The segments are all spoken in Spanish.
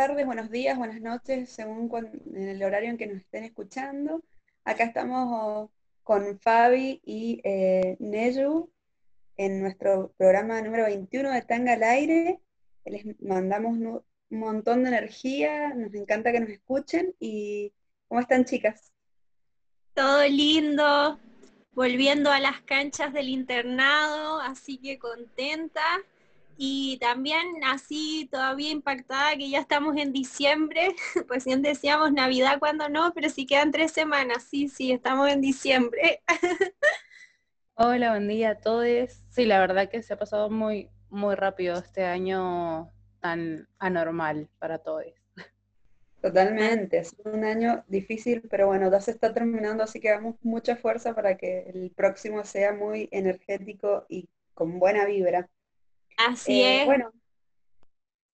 tardes, buenos días, buenas noches, según en el horario en que nos estén escuchando. Acá estamos con Fabi y eh, Neyu en nuestro programa número 21 de Tanga al Aire. Les mandamos un montón de energía, nos encanta que nos escuchen y ¿cómo están chicas? Todo lindo, volviendo a las canchas del internado, así que contenta y también así todavía impactada que ya estamos en diciembre, pues bien decíamos Navidad cuando no, pero si quedan tres semanas, sí, sí, estamos en diciembre. Hola, buen día a todos. Sí, la verdad que se ha pasado muy, muy rápido este año tan anormal para todos. Totalmente, es un año difícil, pero bueno, ya se está terminando, así que damos mucha fuerza para que el próximo sea muy energético y con buena vibra. Así eh, es. Bueno.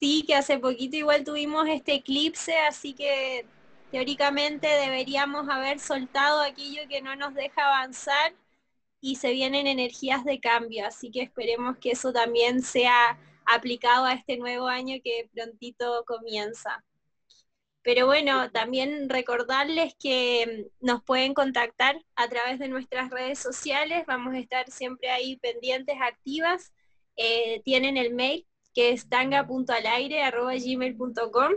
Sí, que hace poquito igual tuvimos este eclipse, así que teóricamente deberíamos haber soltado aquello que no nos deja avanzar y se vienen energías de cambio, así que esperemos que eso también sea aplicado a este nuevo año que prontito comienza. Pero bueno, también recordarles que nos pueden contactar a través de nuestras redes sociales, vamos a estar siempre ahí pendientes, activas eh, tienen el mail que es tanga.alaire.gmail.com.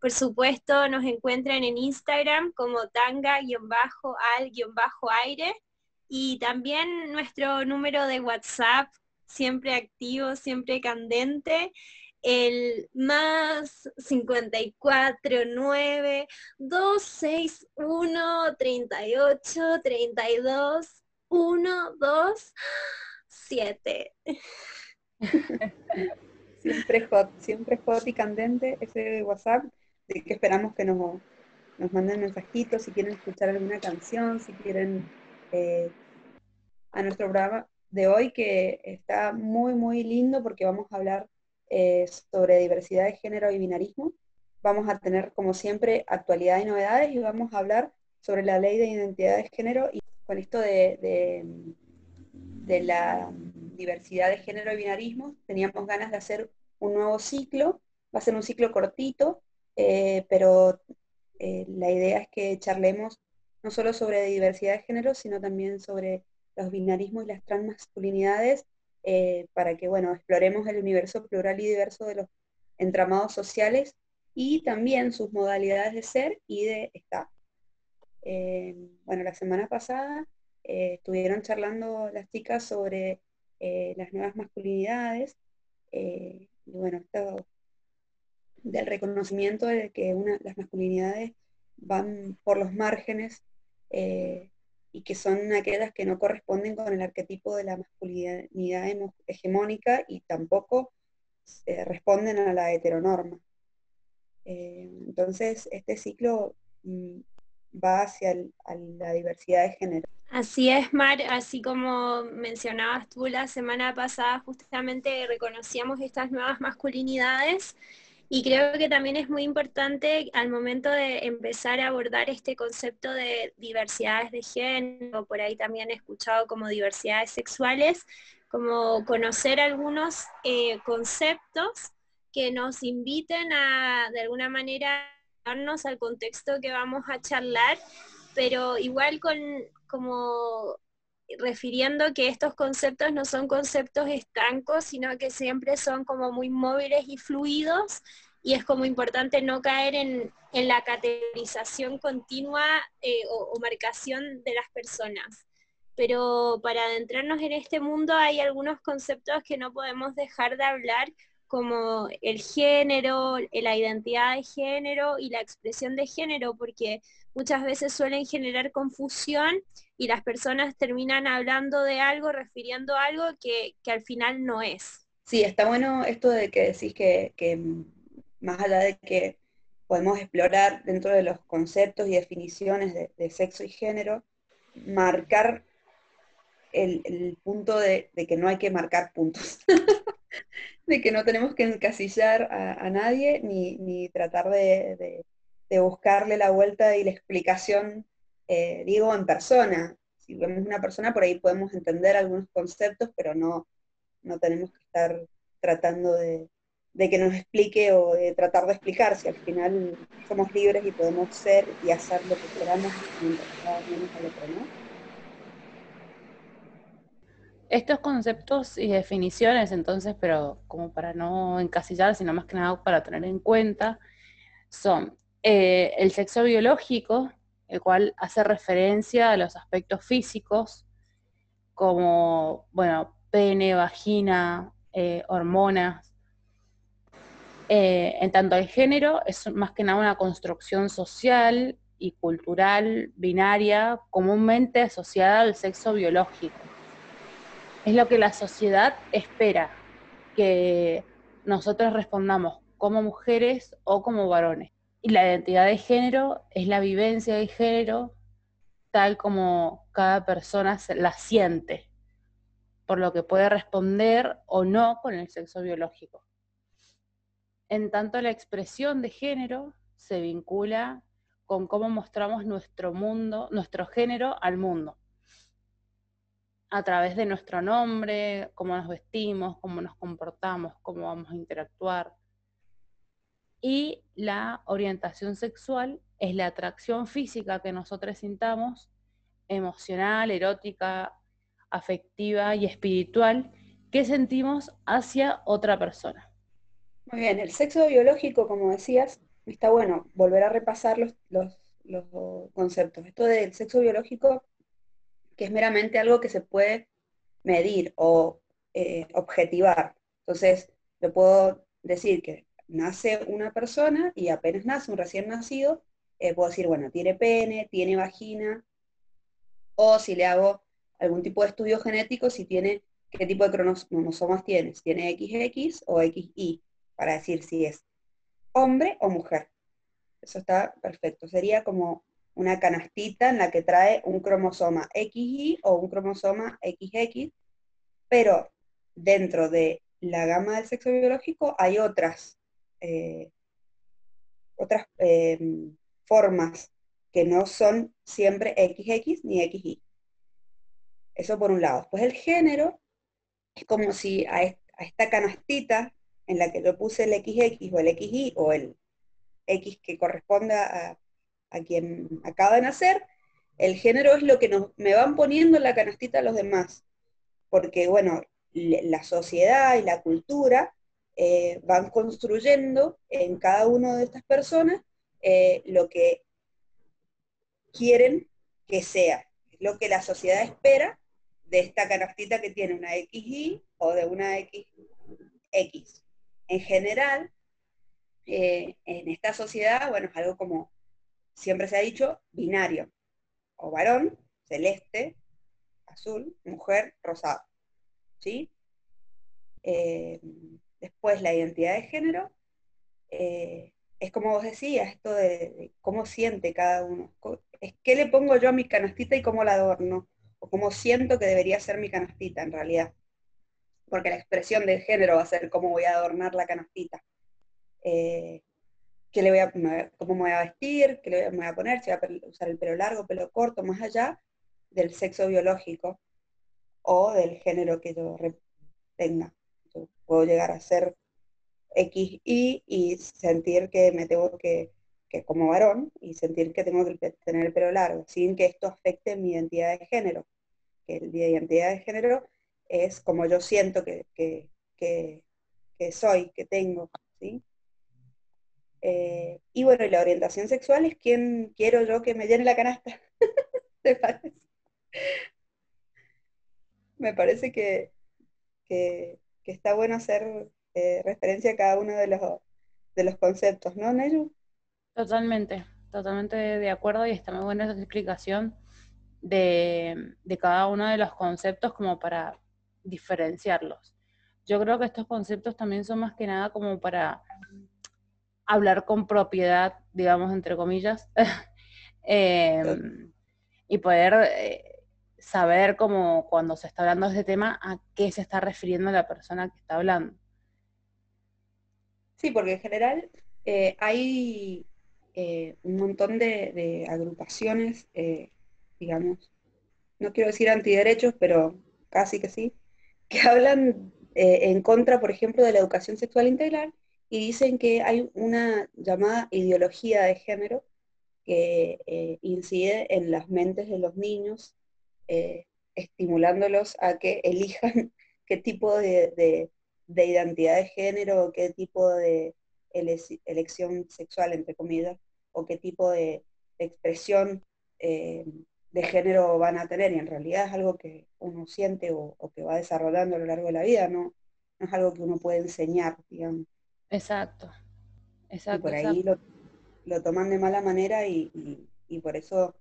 Por supuesto, nos encuentran en Instagram como tanga-al-aire y también nuestro número de WhatsApp, siempre activo, siempre candente, el más 549 261 38 32 127 siempre hot, siempre hot y candente ese WhatsApp, de que esperamos que nos, nos manden mensajitos, si quieren escuchar alguna canción, si quieren eh, a nuestro programa de hoy que está muy, muy lindo porque vamos a hablar eh, sobre diversidad de género y binarismo. Vamos a tener, como siempre, actualidad y novedades y vamos a hablar sobre la ley de identidad de género y con esto de, de, de la diversidad de género y binarismo, teníamos ganas de hacer un nuevo ciclo, va a ser un ciclo cortito, eh, pero eh, la idea es que charlemos no solo sobre diversidad de género, sino también sobre los binarismos y las transmasculinidades, eh, para que, bueno, exploremos el universo plural y diverso de los entramados sociales y también sus modalidades de ser y de estar. bueno, la semana pasada estuvieron charlando las chicas sobre eh, las nuevas masculinidades, eh, y bueno, esto del reconocimiento de que una, las masculinidades van por los márgenes eh, y que son aquellas que no corresponden con el arquetipo de la masculinidad hegemónica y tampoco responden a la heteronorma. entonces, este ciclo mm, va hacia la diversidad de género. Así es, Mar, así como mencionabas tú la semana pasada, justamente reconocíamos estas nuevas masculinidades y creo que también es muy importante al momento de empezar a abordar este concepto de diversidades de género, por ahí también he escuchado como diversidades sexuales, como conocer algunos eh, conceptos que nos inviten a, de alguna manera, darnos al contexto que vamos a charlar, pero igual con, como refiriendo que estos conceptos no son conceptos estancos, sino que siempre son como muy móviles y fluidos, y es como importante no caer en, la categorización continua eh, o, marcación de las personas. Pero para adentrarnos en este mundo hay algunos conceptos que no podemos dejar de hablar, como el género, la identidad de género y la expresión de género, porque muchas veces suelen generar confusión y las personas terminan hablando de algo, refiriendo a algo que, al final no es. Sí, está bueno esto de que decís que, más allá de que podemos explorar dentro de los conceptos y definiciones de, sexo y género, marcar el, punto de, que no hay que marcar puntos, de que no tenemos que encasillar a, nadie ni, tratar de, buscarle la vuelta y la explicación, eh, digo, en persona. Si vemos una persona, por ahí podemos entender algunos conceptos, pero no, no tenemos que estar tratando de, que nos explique o de tratar de explicar si al final somos libres y podemos ser y hacer lo que queramos mientras menos al otro. Estos conceptos y definiciones, entonces, pero como para no encasillar, sino más que nada para tener en cuenta, son eh, el sexo biológico, el cual hace referencia a los aspectos físicos, como, bueno, pene, vagina, eh, hormonas. Eh, en tanto el género es más que nada una construcción social y cultural binaria comúnmente asociada al sexo biológico. Es lo que la sociedad espera, que nosotros respondamos como mujeres o como varones. Y la identidad de género es la vivencia de género tal como cada persona la siente, por lo que puede responder o no con el sexo biológico. En tanto, la expresión de género se vincula con cómo mostramos nuestro mundo, nuestro género al mundo a través de nuestro nombre, cómo nos vestimos, cómo nos comportamos, cómo vamos a interactuar. Y la orientación sexual es la atracción física que nosotros sintamos, emocional, erótica, afectiva y espiritual, que sentimos hacia otra persona. Muy bien, el sexo biológico, como decías, está bueno volver a repasar los, los, conceptos. Esto del sexo biológico que es meramente algo que se puede medir o eh, objetivar. Entonces, le puedo decir que nace una persona y apenas nace un recién nacido, eh, puedo decir, bueno, tiene pene, tiene vagina, o si le hago algún tipo de estudio genético, si tiene, qué tipo de cromosomas tiene, si tiene XX o XY, para decir si es hombre o mujer. Eso está perfecto. Sería como una canastita en la que trae un cromosoma XY o un cromosoma XX, pero dentro de la gama del sexo biológico hay otras, eh, otras eh, formas que no son siempre XX ni XY. Eso por un lado. Después el género es como si a, esta canastita en la que yo puse el XX o el XY o el X que corresponda a, quien acaba de nacer, el género es lo que nos, me van poniendo en la canastita a los demás, porque bueno, la sociedad y la cultura eh, van construyendo en cada una de estas personas eh, lo que quieren que sea, lo que la sociedad espera de esta canastita que tiene una XY o de una XX. En general, eh, en esta sociedad, bueno, es algo como siempre se ha dicho binario, o varón, celeste, azul, mujer, rosado. ¿sí? Después la identidad de género, eh, es como vos decías, esto de, cómo siente cada uno. Es qué le pongo yo a mi canastita y cómo la adorno, o cómo siento que debería ser mi canastita en realidad. Porque la expresión del género va a ser cómo voy a adornar la canastita. Eh, le voy a, cómo me voy a vestir, qué le voy a poner, si voy a usar el pelo largo, pelo corto, más allá del sexo biológico o del género que yo tenga. Puedo llegar a ser XY y sentir que me tengo que, como varón, y sentir que tengo que tener el pelo largo, sin que esto afecte mi identidad de género. Que de identidad de género es como yo siento que, que, que soy, que tengo, ¿sí? Eh, y bueno, y la orientación sexual es quien quiero yo que me llene la canasta. Me parece que, está bueno hacer eh, referencia a cada uno de los, de los conceptos, ¿no, Neyu? Totalmente, totalmente de acuerdo y está muy buena esa explicación de, de cada uno de los conceptos como para diferenciarlos. Yo creo que estos conceptos también son más que nada como para hablar con propiedad, digamos, entre comillas, em, y poder eh, saber cómo cuando se está hablando de este tema a qué se está refiriendo la persona que está hablando. Sí, porque en general eh, hay eh, un montón de, agrupaciones, digamos, no quiero decir antiderechos, pero casi que sí, que hablan en contra, por ejemplo, de la educación sexual integral y dicen que hay una llamada ideología de género que eh, incide en las mentes de los niños, eh, estimulándolos a que elijan qué tipo de, identidad de género, qué tipo de elección sexual, entre comillas, o qué tipo de, expresión eh, de género van a tener. Y en realidad es algo que uno siente o, que va desarrollando a lo largo de la vida, no, no es algo que uno puede enseñar, digamos. Exacto. Exacto. Y por ahí Lo, toman de mala manera y, por eso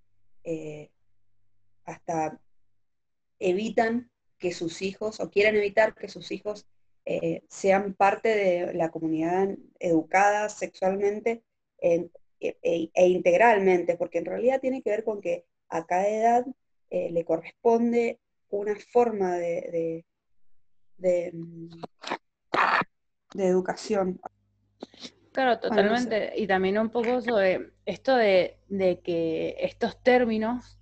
eh, hasta evitan que sus hijos, o quieren evitar que sus hijos eh, sean parte de la comunidad educada sexualmente e, e, e, integralmente, porque en realidad tiene que ver con que a cada edad eh, le corresponde una forma de, de mm, de educación. Claro, totalmente. Y también un poco sobre esto de, que estos términos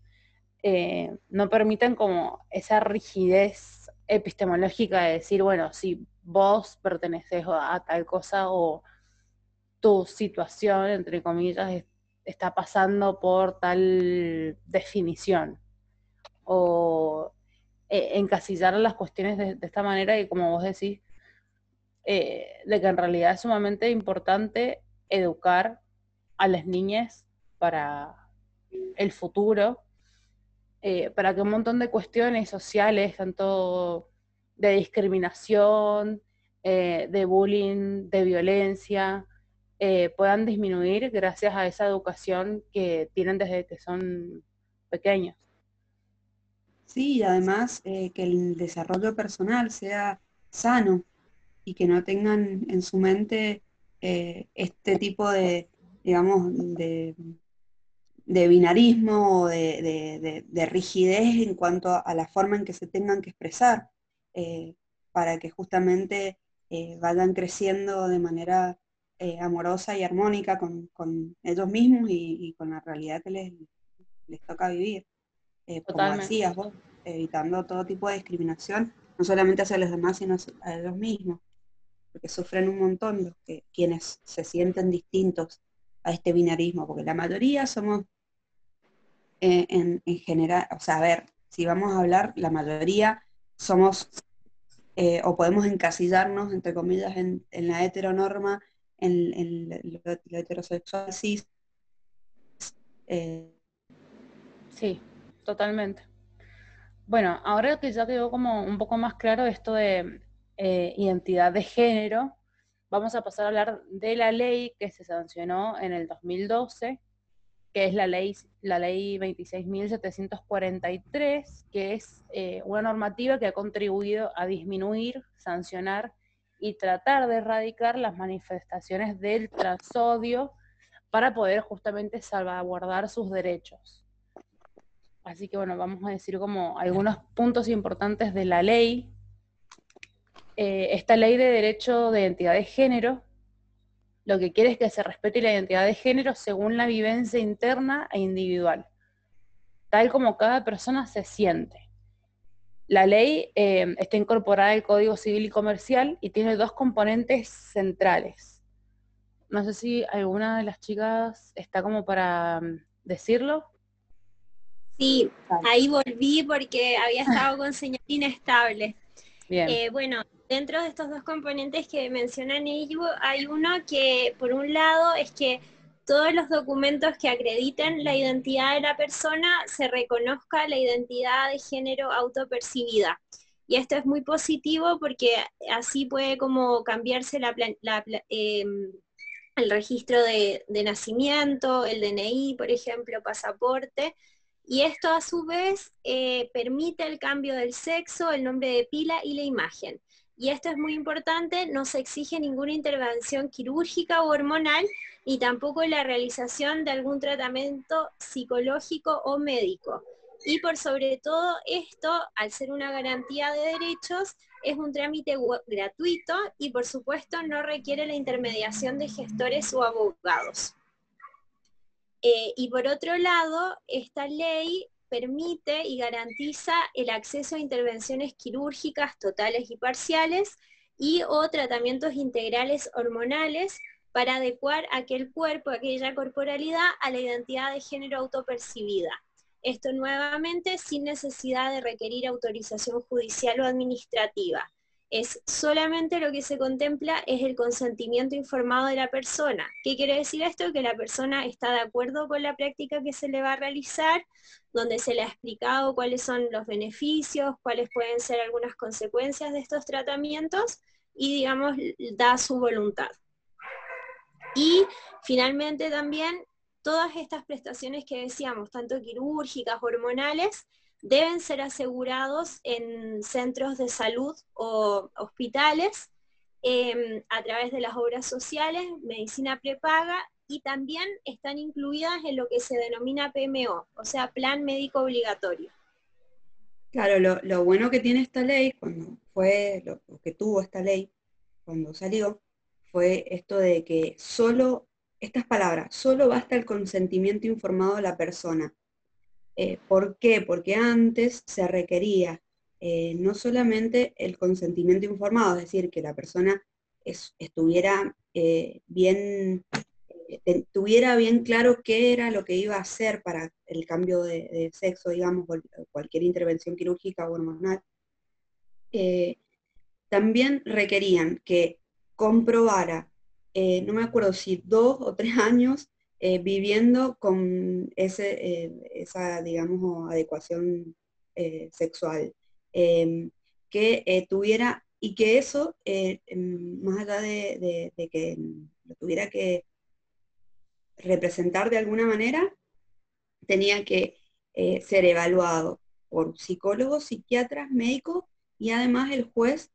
eh, no permitan como esa rigidez epistemológica de decir, bueno, si vos perteneces a tal cosa o tu situación, entre comillas, está pasando por tal definición. O eh, encasillar las cuestiones de, de, esta manera y como vos decís, eh, de que en realidad es sumamente importante educar a las niñas para el futuro, eh, para que un montón de cuestiones sociales, tanto de discriminación, eh, de bullying, de violencia, puedan disminuir gracias a esa educación que tienen desde que son pequeños. Sí, y además que el desarrollo personal sea sano, y que no tengan en su mente eh, este tipo de, digamos, de, binarismo o de, rigidez en cuanto a la forma en que se tengan que expresar, eh, para que justamente eh, vayan creciendo de manera amorosa y armónica con, ellos mismos y, con la realidad que les, les toca vivir. como decías vos, evitando todo tipo de discriminación, no solamente hacia los demás, sino a ellos mismos porque sufren un montón los que, quienes se sienten distintos a este binarismo, porque la mayoría somos eh, en, general, o sea, a ver, si vamos a hablar, la mayoría somos eh, o podemos encasillarnos, entre comillas, en, la heteronorma, en, la heterosexual cis. Eh. Sí, totalmente. Bueno, ahora que ya quedó como un poco más claro esto de identidad de género, vamos a pasar a hablar de la ley que se sancionó en el 2012, que es la ley, la ley 26.743, que es eh, una normativa que ha contribuido a disminuir, sancionar y tratar de erradicar las manifestaciones del transodio para poder justamente salvaguardar sus derechos. Así que bueno, vamos a decir como algunos puntos importantes de la ley eh, esta ley de derecho de identidad de género lo que quiere es que se respete la identidad de género según la vivencia interna e individual, tal como cada persona se siente. La ley eh, está incorporada al Código Civil y Comercial y tiene dos componentes centrales. No sé si alguna de las chicas está como para mm, decirlo. Sí, ahí volví porque había estado con señal inestable. Bien. Eh, bueno, dentro de estos dos componentes que mencionan ellos, hay uno que, por un lado, es que todos los documentos que acrediten la identidad de la persona se reconozca la identidad de género autopercibida. Y esto es muy positivo porque así puede como cambiarse em, el registro de, nacimiento, el DNI, por ejemplo, pasaporte, y esto a su vez eh, permite el cambio del sexo, el nombre de pila y la imagen y esto es muy importante, no se exige ninguna intervención quirúrgica o hormonal, ni tampoco la realización de algún tratamiento psicológico o médico. Y por sobre todo esto, al ser una garantía de derechos, es un trámite gratuito y por supuesto no requiere la intermediación de gestores o abogados. Eh, y por otro lado, esta ley permite y garantiza el acceso a intervenciones quirúrgicas totales y parciales y o tratamientos integrales hormonales para adecuar aquel cuerpo, aquella corporalidad a la identidad de género autopercibida. Esto nuevamente sin necesidad de requerir autorización judicial o administrativa es solamente lo que se contempla es el consentimiento informado de la persona. ¿Qué quiere decir esto? Que la persona está de acuerdo con la práctica que se le va a realizar, donde se le ha explicado cuáles son los beneficios, cuáles pueden ser algunas consecuencias de estos tratamientos y, digamos, da su voluntad. Y finalmente también todas estas prestaciones que decíamos, tanto quirúrgicas, hormonales, deben ser asegurados en centros de salud o hospitales em, a través de las obras sociales, medicina prepaga y también están incluidas en lo que se denomina PMO, o sea, plan médico obligatorio. Claro, lo, bueno que tiene esta ley, cuando fue lo, que tuvo esta ley, cuando salió, fue esto de que solo, estas palabras, solo basta el consentimiento informado de la persona eh, ¿Por qué? Porque antes se requería eh, no solamente el consentimiento informado, es decir, que la persona estuviera eh, bien, tuviera bien claro qué era lo que iba a hacer para el cambio de, sexo, digamos, cualquier intervención quirúrgica o hormonal, también requerían que comprobara, no me acuerdo si dos o tres años eh, viviendo con ese, eh, esa, digamos, adecuación eh, sexual, em, que tuviera, y que eso, em, más allá de, que lo tuviera que representar de alguna manera, tenía que ser evaluado por psicólogos, psiquiatras, médicos, y además el juez,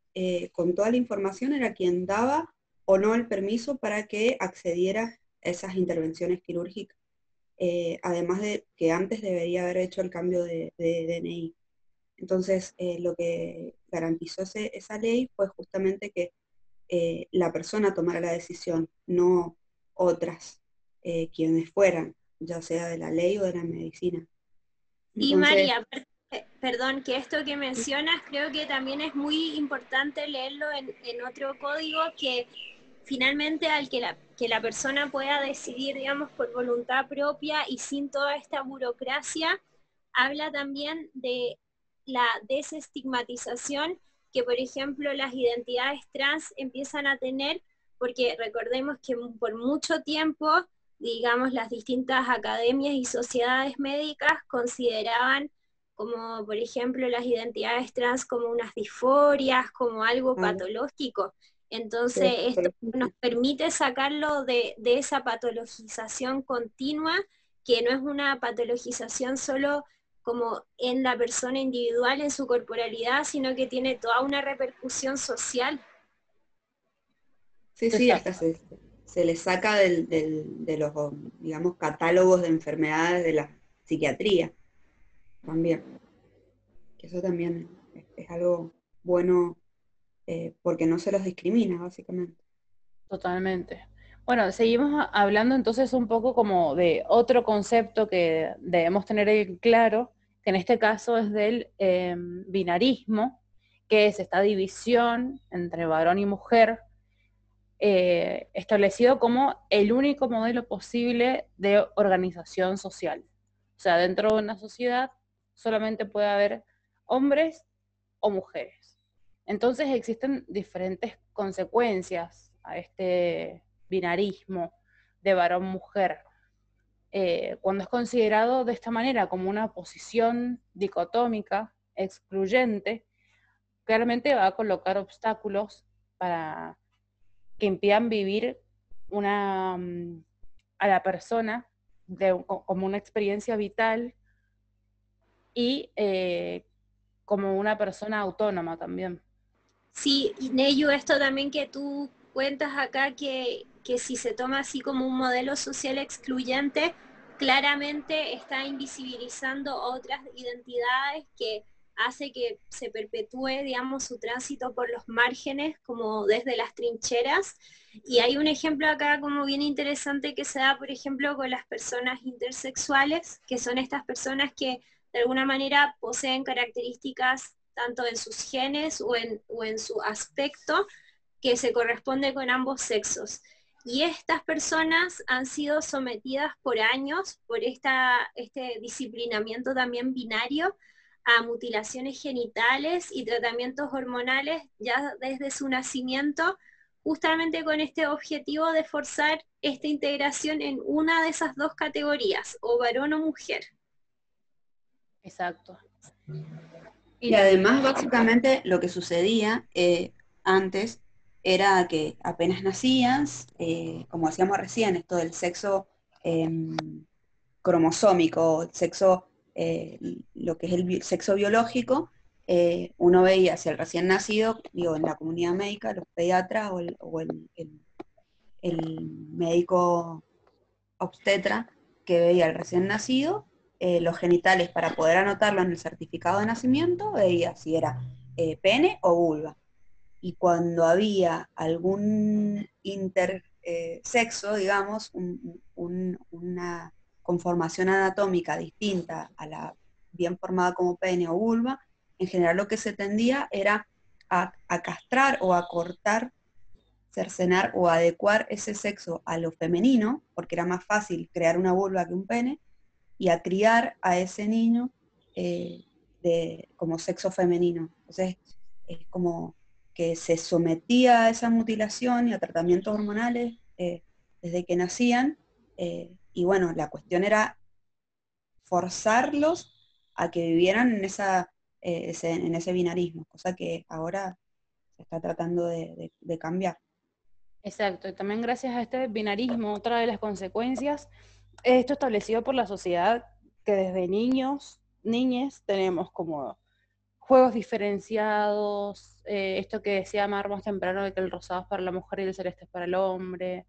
con toda la información, era quien daba o no el permiso para que accediera esas intervenciones quirúrgicas, eh, además de que antes debería haber hecho el cambio de, DNI. Entonces, eh, lo que garantizó esa ley fue justamente que eh, la persona tomara la decisión, no otras, quienes fueran, ya sea de la ley o de la medicina. y María, perdón, que esto que mencionas creo que también es muy importante leerlo en, en otro código que finalmente al que la, que la persona pueda decidir, digamos, por voluntad propia y sin toda esta burocracia, habla también de la desestigmatización que, por ejemplo, las identidades trans empiezan a tener, porque recordemos que por mucho tiempo, digamos, las distintas academias y sociedades médicas consideraban como, por ejemplo, las identidades trans como unas disforias, como algo patológico. Entonces, esto nos permite sacarlo de, esa patologización continua, que no es una patologización solo como en la persona individual, en su corporalidad, sino que tiene toda una repercusión social. Sí, sí, hasta se, le saca de los, digamos, catálogos de enfermedades de la psiquiatría también. Que eso también es algo bueno eh, porque no se los discrimina, básicamente. Totalmente. Bueno, seguimos hablando entonces un poco como de otro concepto que debemos tener en claro, que en este caso es del em, binarismo, que es esta división entre varón y mujer, eh, establecido como el único modelo posible de organización social. O sea, dentro de una sociedad solamente puede haber hombres o mujeres. Entonces existen diferentes consecuencias a este binarismo de varón-mujer. Eh, cuando es considerado de esta manera como una posición dicotómica, excluyente, claramente va a colocar obstáculos para que impidan vivir una, mm, a la persona como una experiencia vital y eh, como una persona autónoma también. Sí, Neyu, esto también que tú cuentas acá, que, si se toma así como un modelo social excluyente, claramente está invisibilizando otras identidades que hace que se perpetúe, digamos, su tránsito por los márgenes, como desde las trincheras. Y hay un ejemplo acá como bien interesante que se da, por ejemplo, con las personas intersexuales, que son estas personas que de alguna manera poseen características tanto en sus genes o en, su aspecto, que se corresponde con ambos sexos. Y estas personas han sido sometidas por años por esta, este disciplinamiento también binario a mutilaciones genitales y tratamientos hormonales ya desde su nacimiento, justamente con este objetivo de forzar esta integración en una de esas dos categorías, o varón o mujer. Exacto. Y además, básicamente, lo que sucedía eh, antes era que apenas nacías, eh, como decíamos recién, esto del sexo em, cromosómico, el sexo eh, lo que es el sexo biológico, uno veía hacia el recién nacido, digo, en la comunidad médica, los pediatras o el, médico obstetra que veía al recién nacido, eh, los genitales para poder anotarlo en el certificado de nacimiento, veía si era pene o vulva. Y cuando había algún intersexo, digamos, una conformación anatómica distinta a la bien formada como pene o vulva, en general lo que se tendía era a, castrar o a cortar, cercenar o adecuar ese sexo a lo femenino, porque era más fácil crear una vulva que un pene, y a criar a ese niño eh, de, como sexo femenino. Entonces, es como que se sometía a esa mutilación y a tratamientos hormonales eh, desde que nacían, eh, y bueno, la cuestión era forzarlos a que vivieran en, esa, ese, en ese binarismo, cosa que ahora se está tratando de, cambiar. Exacto, y también gracias a este binarismo, otra de las consecuencias, esto establecido por la sociedad que desde niños, niñes, tenemos como juegos diferenciados, eh, esto que decía Mar más temprano de que el rosado es para la mujer y el celeste es para el hombre,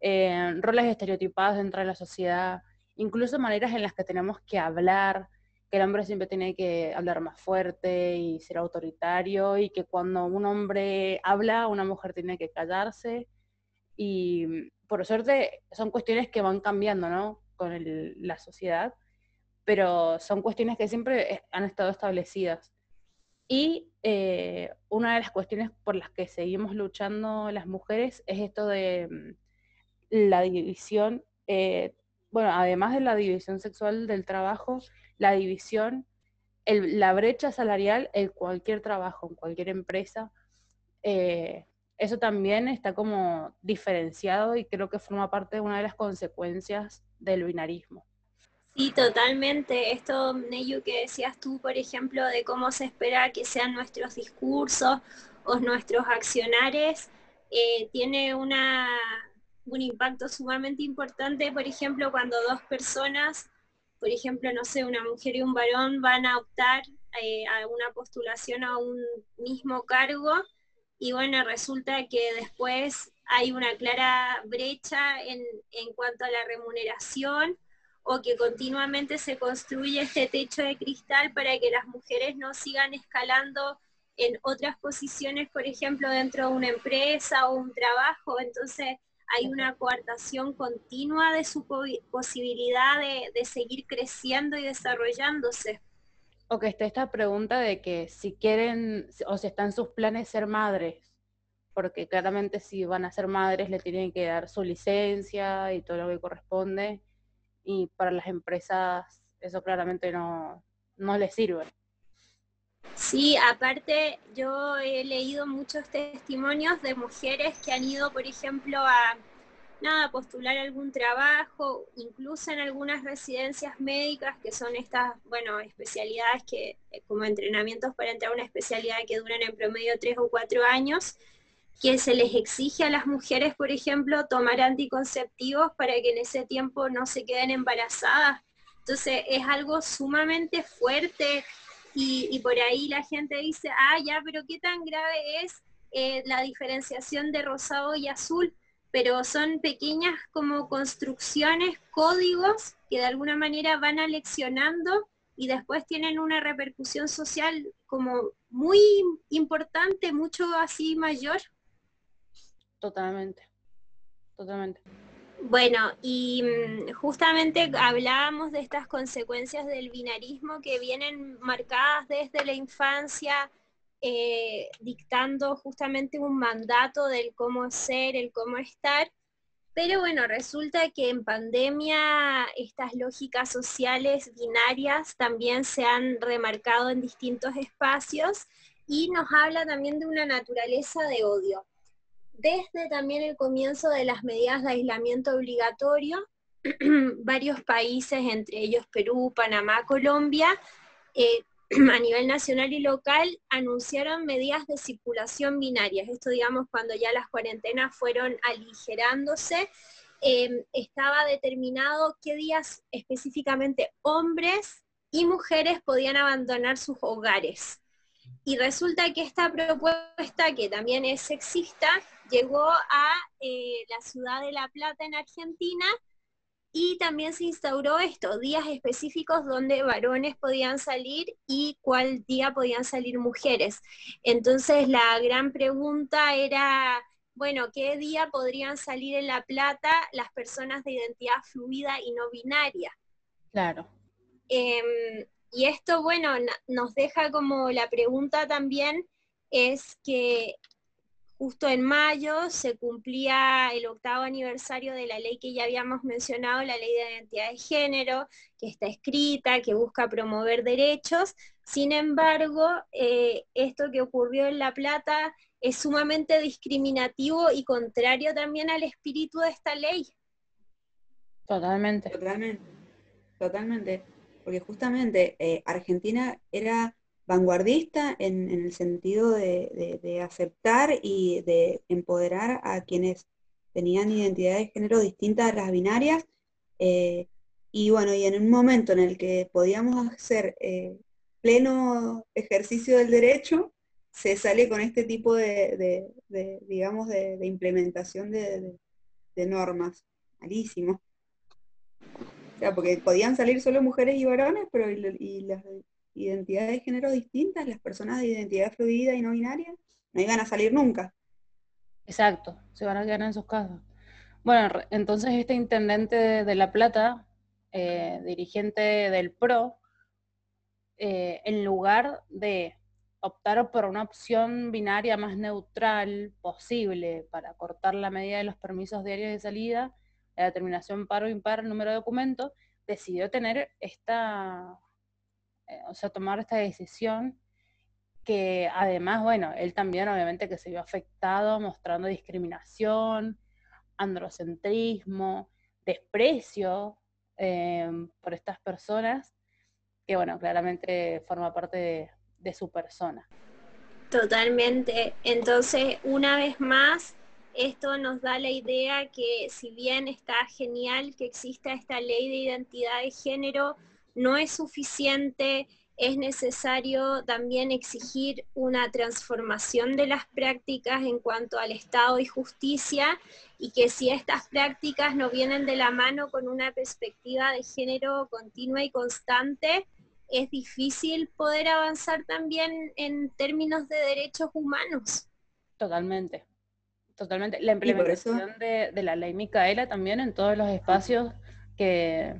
eh, roles estereotipados dentro de la sociedad, incluso maneras en las que tenemos que hablar, que el hombre siempre tiene que hablar más fuerte y ser autoritario, y que cuando un hombre habla, una mujer tiene que callarse. Y por suerte son cuestiones que van cambiando, ¿no? Con la sociedad, pero son cuestiones que siempre han estado establecidas. Y eh, una de las cuestiones por las que seguimos luchando las mujeres es esto de mm, la división, eh, bueno, además de la división sexual del trabajo, la división, la brecha salarial en cualquier trabajo, en cualquier empresa, eh, eso también está como diferenciado y creo que forma parte de una de las consecuencias del binarismo. Sí, totalmente. Esto, Neyu, que decías tú, por ejemplo, de cómo se espera que sean nuestros discursos o nuestros accionares, eh, tiene una, un impacto sumamente importante, por ejemplo, cuando dos personas, por ejemplo, no sé, una mujer y un varón van a optar eh, a una postulación a un mismo cargo y bueno, resulta que después hay una clara brecha en, en cuanto a la remuneración o que continuamente se construye este techo de cristal para que las mujeres no sigan escalando en otras posiciones, por ejemplo, dentro de una empresa o un trabajo. Entonces, hay una coartación continua de su posibilidad de, seguir creciendo y desarrollándose. Que está esta pregunta de que si quieren o si están sus planes ser madres, porque claramente si van a ser madres le tienen que dar su licencia y todo lo que corresponde, y para las empresas eso claramente no, no les sirve. Sí, aparte yo he leído muchos testimonios de mujeres que han ido, por ejemplo, a nada, postular algún trabajo, incluso en algunas residencias médicas, que son estas, bueno, especialidades que, eh, como entrenamientos para entrar a una especialidad que duran en promedio tres o cuatro años, que se les exige a las mujeres, por ejemplo, tomar anticonceptivos para que en ese tiempo no se queden embarazadas. Entonces es algo sumamente fuerte y, por ahí la gente dice, ah, ya, pero qué tan grave es eh, la diferenciación de rosado y azul, pero son pequeñas como construcciones, códigos que de alguna manera van aleccionando y después tienen una repercusión social como muy importante, mucho así mayor. Totalmente, totalmente. Bueno, y mm, justamente hablábamos de estas consecuencias del binarismo que vienen marcadas desde la infancia, eh, dictando justamente un mandato del cómo ser, el cómo estar, pero bueno, resulta que en pandemia estas lógicas sociales binarias también se han remarcado en distintos espacios y nos habla también de una naturaleza de odio. Desde también el comienzo de las medidas de aislamiento obligatorio, varios países, entre ellos Perú, Panamá, Colombia, eh, a nivel nacional y local anunciaron medidas de circulación binarias. Esto, digamos, cuando ya las cuarentenas fueron aligerándose, em, estaba determinado qué días específicamente hombres y mujeres podían abandonar sus hogares. Y resulta que esta propuesta, que también es sexista, llegó a eh, la ciudad de La Plata en Argentina y también se instauró esto, días específicos donde varones podían salir y cuál día podían salir mujeres. Entonces la gran pregunta era, bueno, ¿qué día podrían salir en La Plata las personas de identidad fluida y no binaria? Claro. Em, y esto, bueno, nos deja como la pregunta también es que justo en mayo se cumplía el octavo aniversario de la ley que ya habíamos mencionado, la ley de identidad de género, que está escrita, que busca promover derechos. Sin embargo, eh, esto que ocurrió en La Plata es sumamente discriminativo y contrario también al espíritu de esta ley. Totalmente. Totalmente. Totalmente. Porque justamente eh, Argentina era vanguardista en, el sentido de, aceptar y de empoderar a quienes tenían identidades de género distintas a las binarias. Eh, y bueno, y en un momento en el que podíamos hacer eh, pleno ejercicio del derecho, se sale con este tipo de, digamos, de, implementación de, normas. Malísimo. O sea, porque podían salir solo mujeres y varones, pero y las identidades de género distintas, las personas de identidad fluida y no binaria, no iban a salir nunca. Exacto, se van a quedar en sus casas. Bueno, entonces este intendente de La Plata, eh, dirigente del PRO, eh, en lugar de optar por una opción binaria más neutral posible para cortar la medida de los permisos diarios de salida, la determinación paro impar número de documentos, decidió tener esta eh, o sea, tomar esta decisión que además, bueno, él también obviamente que se vio afectado mostrando discriminación, androcentrismo, desprecio eh, por estas personas, que bueno, claramente forma parte de su persona. Totalmente. Entonces, una vez más, esto nos da la idea que si bien está genial que exista esta ley de identidad de género, no es suficiente, es necesario también exigir una transformación de las prácticas en cuanto al Estado y justicia y que si estas prácticas no vienen de la mano con una perspectiva de género continua y constante, es difícil poder avanzar también en términos de derechos humanos. Totalmente, totalmente. La implementación de, de la ley Micaela también en todos los espacios que,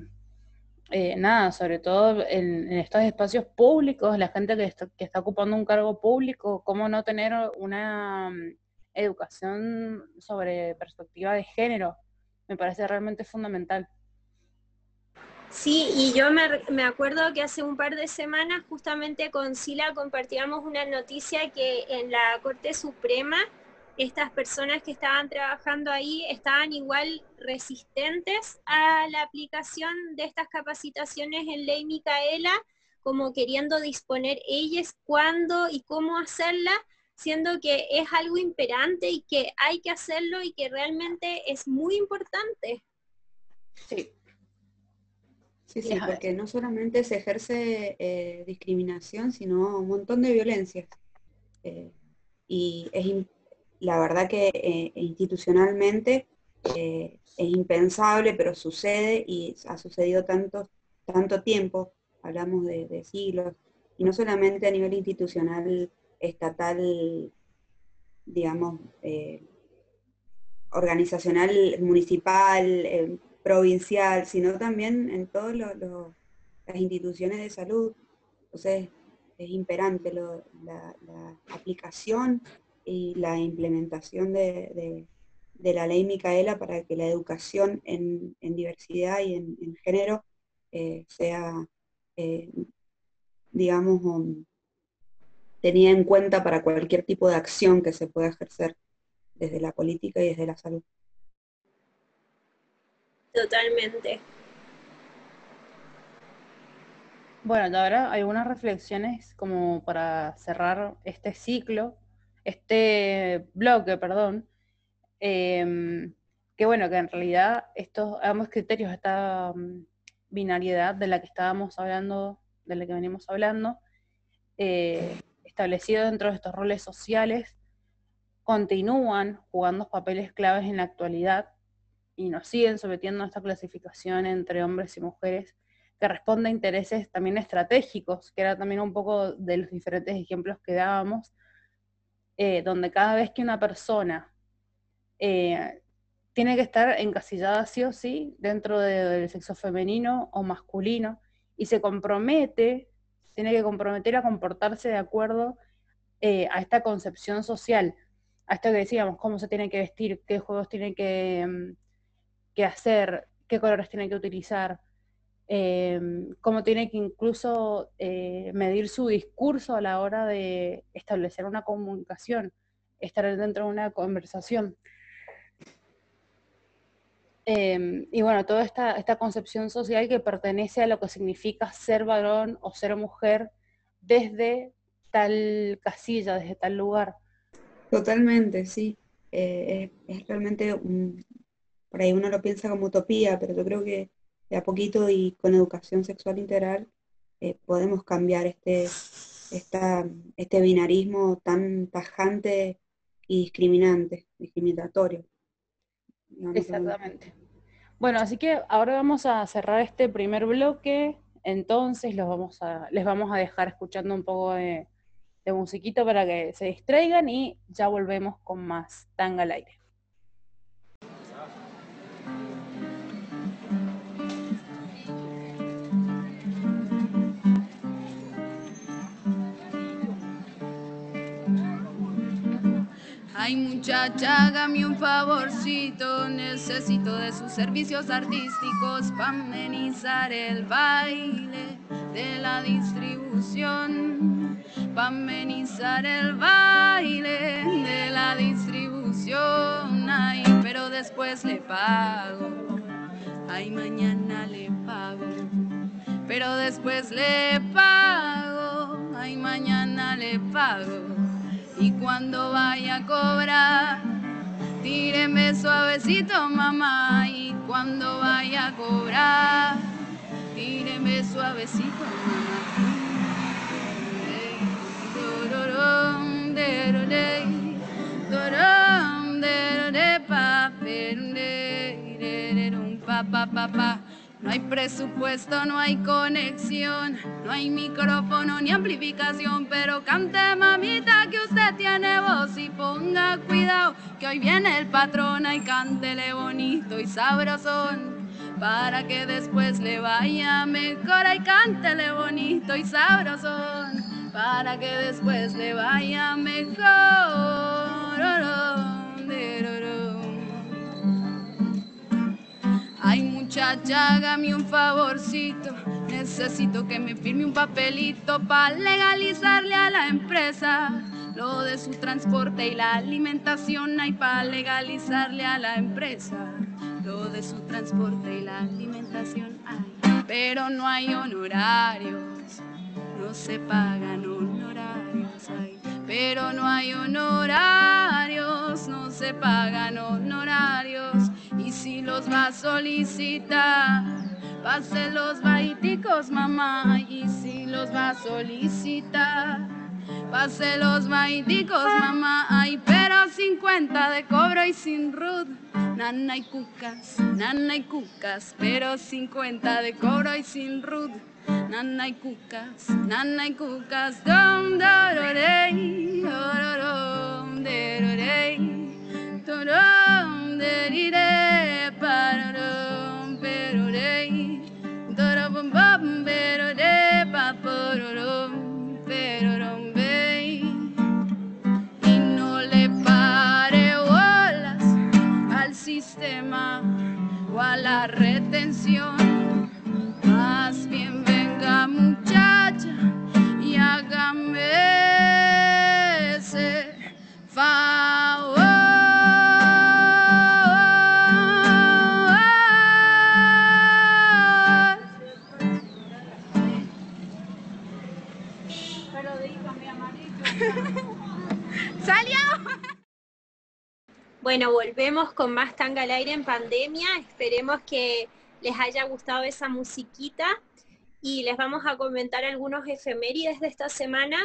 eh, nada, sobre todo en, estos espacios públicos, la gente que está, ocupando un cargo público, cómo no tener una mm, educación sobre perspectiva de género, me parece realmente fundamental. Sí, y yo me, me, acuerdo que hace un par de semanas justamente con Sila compartíamos una noticia que en la Corte Suprema estas personas que estaban trabajando ahí estaban igual resistentes a la aplicación de estas capacitaciones en ley Micaela, como queriendo disponer ellas cuándo y cómo hacerla, siendo que es algo imperante y que hay que hacerlo y que realmente es muy importante. Sí. Sí, sí, porque no solamente se ejerce eh, discriminación, sino un montón de violencias. Eh, y es, la verdad que eh, institucionalmente eh, es impensable, pero sucede y ha sucedido tanto, tanto tiempo, hablamos de, siglos, y no solamente a nivel institucional, estatal, digamos, eh, organizacional, municipal, provincial, sino también en todas las instituciones de salud. Entonces, imperante, la, aplicación y la implementación de, la ley Micaela para que la educación en, diversidad y en, género eh, sea, eh, digamos, um, tenida en cuenta para cualquier tipo de acción que se pueda ejercer desde la política y desde la salud. Totalmente. Bueno, ahora algunas reflexiones como para cerrar este ciclo, este bloque, perdón, em, que bueno, que en realidad estos ambos criterios, esta mm, binariedad de la que estábamos hablando, de la que venimos hablando, eh, establecido dentro de estos roles sociales, continúan jugando papeles claves en la actualidad y nos siguen sometiendo a esta clasificación entre hombres y mujeres que responde a intereses también estratégicos, que era también un poco de los diferentes ejemplos que dábamos, eh, donde cada vez que una persona eh, tiene que estar encasillada sí o sí dentro del sexo femenino o masculino y se compromete, tiene que comprometer a comportarse de acuerdo eh, a esta concepción social, a esto que decíamos, cómo se tiene que vestir, qué juegos tiene que, mm, que hacer, qué colores tiene que utilizar, Em, cómo tiene que incluso eh, medir su discurso a la hora de establecer una comunicación, estar dentro de una conversación. Em, y bueno, toda esta, esta concepción social que pertenece a lo que significa ser varón o ser mujer desde tal casilla, desde tal lugar. Totalmente, sí. Eh, es, realmente, un, por ahí uno lo piensa como utopía, pero yo creo que de a poquito y con educación sexual integral eh, podemos cambiar este, este binarismo tan tajante y discriminante, discriminatorio. Exactamente. Bueno, así que ahora vamos a cerrar este primer bloque, entonces los vamos a, les vamos a dejar escuchando un poco de, de musiquita para que se distraigan y ya volvemos con más tanga al aire. Ay muchacha, hágame un favorcito, necesito de sus servicios artísticos para amenizar el baile de la distribución, para amenizar el baile de la distribución. Ay, pero después le pago, ay mañana le pago, pero después le pago, ay mañana le pago y cuando vaya a cobrar, tíreme suavecito mamá y cuando vaya a cobrar, tíreme suavecito mamá. Pa, pa, pa, pa. No hay presupuesto, no hay conexión, no hay micrófono ni amplificación, pero cante mamita que usted tiene voz y ponga cuidado que hoy viene el patrón y cántele bonito y sabrosón para que después le vaya mejor y cántele bonito y sabrosón para que después le vaya mejor. Muchacha, hágame un favorcito. Necesito que me firme un papelito para legalizarle a la empresa lo de su transporte y la alimentación. Hay para legalizarle a la empresa lo de su transporte y la alimentación. Ay, pero no hay honorarios, no se pagan honorarios. Ay, pero no hay honorarios, no se pagan honorarios si los va a solicitar, pase los baiticos, mamá. Y si los va a solicitar, pase los baiticos, mamá. Ay, pero 50 de cobro y sin rud. Nana y cucas, nana y cucas, pero 50 de cobro y sin rud. Nana y cucas, nana y cucas, dom, dororey, dororom, derorey, dorom, pero dey, dora bomba, pero de papo, pero rompey, y no le pare olas al sistema o a la retención. Más bien, venga muchacha y haganme ese favor. Bueno, volvemos con más tanga al aire en pandemia. Esperemos que les haya gustado esa musiquita y les vamos a comentar algunos efemérides de esta semana.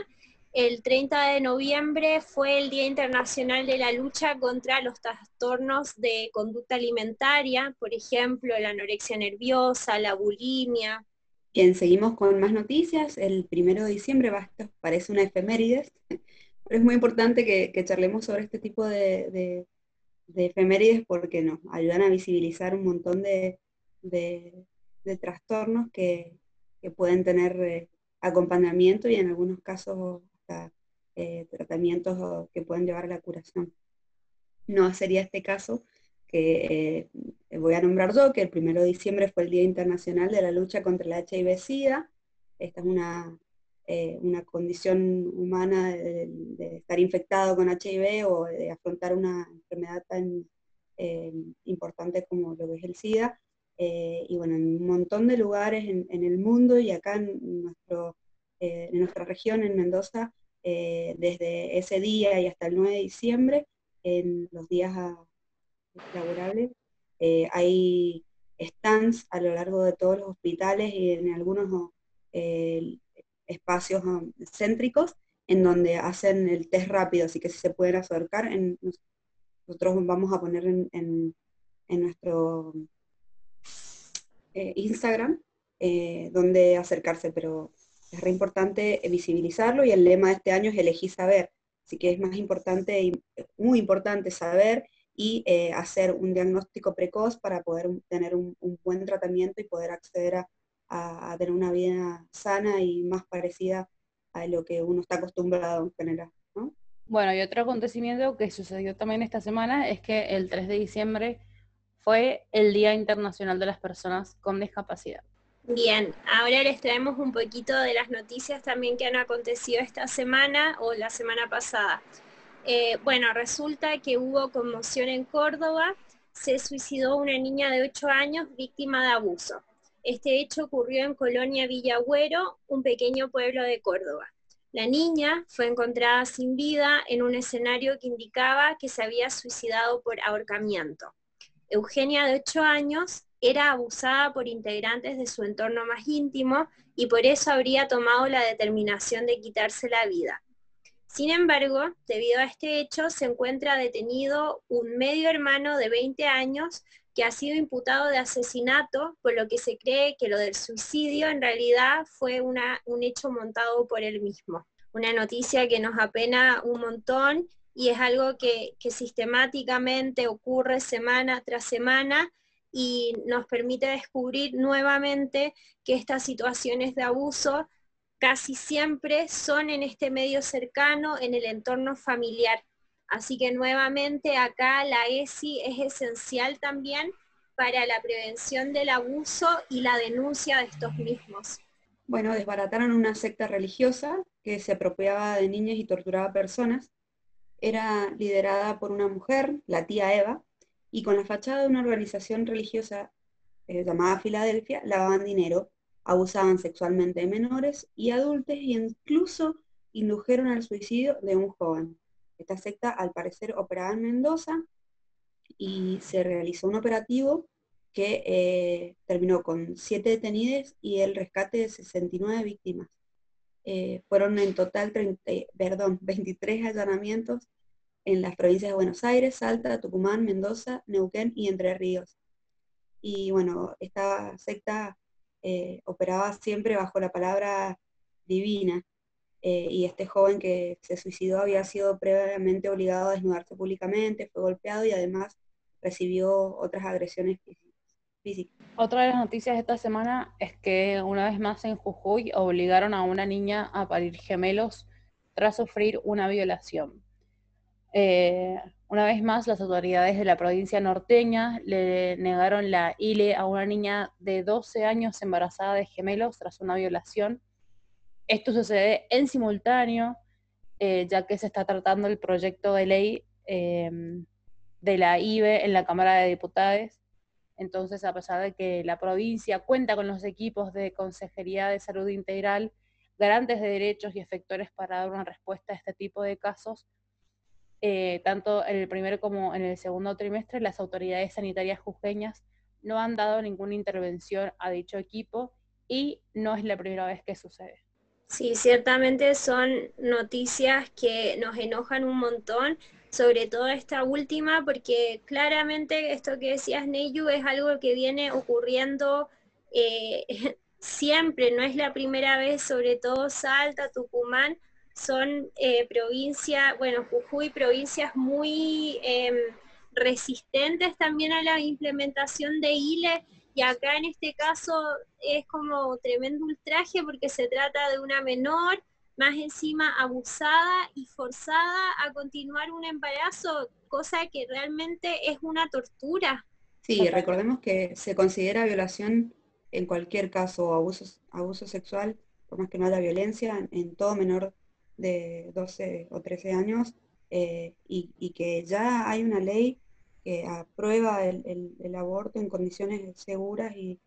El 30 de noviembre fue el Día Internacional de la Lucha contra los trastornos de conducta alimentaria, por ejemplo, la anorexia nerviosa, la bulimia. Bien, seguimos con más noticias. El 1 de diciembre, parece una efemérides, pero es muy importante que, charlemos sobre este tipo de, efemérides porque nos ayudan a visibilizar un montón de, trastornos que, pueden tener eh, acompañamiento y en algunos casos eh, tratamientos que pueden llevar a la curación. No sería este caso que eh, voy a nombrar yo, que el 1 de diciembre fue el Día Internacional de la Lucha contra el HIV-Sida. Esta es una, eh, una condición humana de, estar infectado con HIV o de afrontar una enfermedad tan importante como lo que es el SIDA. y bueno, en un montón de lugares en, el mundo y acá en, nuestro, en nuestra región, en Mendoza, eh, desde ese día y hasta el 9 de diciembre, en los días laborables. Eh, hay stands a lo largo de todos los hospitales y en algunos eh, espacios um, céntricos en donde hacen el test rápido, así que si se pueden acercar, en, nosotros vamos a poner en, en, nuestro Instagram donde acercarse, pero es re importante visibilizarlo y el lema de este año es elegir saber. Así que es más importante, muy importante saber y eh, hacer un diagnóstico precoz para poder tener un, buen tratamiento y poder acceder a, tener una vida sana y más parecida a lo que uno está acostumbrado en general. Bueno, y otro acontecimiento que sucedió también esta semana es que el 3 de diciembre fue el Día Internacional de las Personas con Discapacidad. Bien, ahora les traemos un poquito de las noticias también que han acontecido esta semana o la semana pasada. Eh, bueno, resulta que hubo conmoción en Córdoba, se suicidó una niña de 8 años víctima de abuso. Este hecho ocurrió en Colonia Villagüero, un pequeño pueblo de Córdoba. La niña fue encontrada sin vida en un escenario que indicaba que se había suicidado por ahorcamiento. Eugenia, de 8 años, era abusada por integrantes de su entorno más íntimo y por eso habría tomado la determinación de quitarse la vida. Sin embargo, debido a este hecho, se encuentra detenido un medio hermano de 20 años que ha sido imputado de asesinato, por lo que se cree que lo del suicidio en realidad fue un hecho montado por él mismo. Una noticia que nos apena un montón y es algo que sistemáticamente ocurre semana tras semana y nos permite descubrir nuevamente que estas situaciones de abuso casi siempre son en este medio cercano, en el entorno familiar. Así que nuevamente acá la ESI es esencial también para la prevención del abuso y la denuncia de estos mismos. Bueno, desbarataron una secta religiosa que se apropiaba de niñas y torturaba personas. Era liderada por una mujer, la tía Eva, y con la fachada de una organización religiosa eh, llamada Filadelfia, lavaban dinero, abusaban sexualmente de menores y adultos y incluso indujeron al suicidio de un joven. Esta secta al parecer operaba en Mendoza y se realizó un operativo que eh, terminó con siete detenidos y el rescate de 69 víctimas. Eh, fueron en total 30, perdón, 23 allanamientos en las provincias de Buenos Aires, Salta, Tucumán, Mendoza, Neuquén y Entre Ríos. Y bueno, esta secta eh, operaba siempre bajo la palabra divina. Eh, y este joven que se suicidó había sido previamente obligado a desnudarse públicamente, fue golpeado y además recibió otras agresiones físicas. Otra de las noticias de esta semana es que una vez más en Jujuy obligaron a una niña a parir gemelos tras sufrir una violación. Eh, una vez más, las autoridades de la provincia norteña le negaron la ILE a una niña de 12 años embarazada de gemelos tras una violación. Esto sucede en simultáneo, eh, ya que se está tratando el proyecto de ley em, de la IBE en la Cámara de Diputados. Entonces, a pesar de que la provincia cuenta con los equipos de Consejería de Salud Integral, garantes de derechos y efectores para dar una respuesta a este tipo de casos, eh, tanto en el primer como en el segundo trimestre, las autoridades sanitarias jujeñas no han dado ninguna intervención a dicho equipo y no es la primera vez que sucede. Sí, ciertamente son noticias que nos enojan un montón, sobre todo esta última, porque claramente esto que decías, Neyu, es algo que viene ocurriendo eh, siempre, no es la primera vez, sobre todo Salta, Tucumán, son eh, provincias, bueno, Jujuy, provincias muy em, resistentes también a la implementación de ILE y acá en este caso es como tremendo ultraje porque se trata de una menor, más encima abusada y forzada a continuar un embarazo, cosa que realmente es una tortura. Sí, recordemos que se considera violación en cualquier caso, abuso, abuso sexual, por más que no haya violencia, en, todo menor de 12 o 13 años, eh, y, que ya hay una ley que aprueba el, aborto en condiciones seguras y,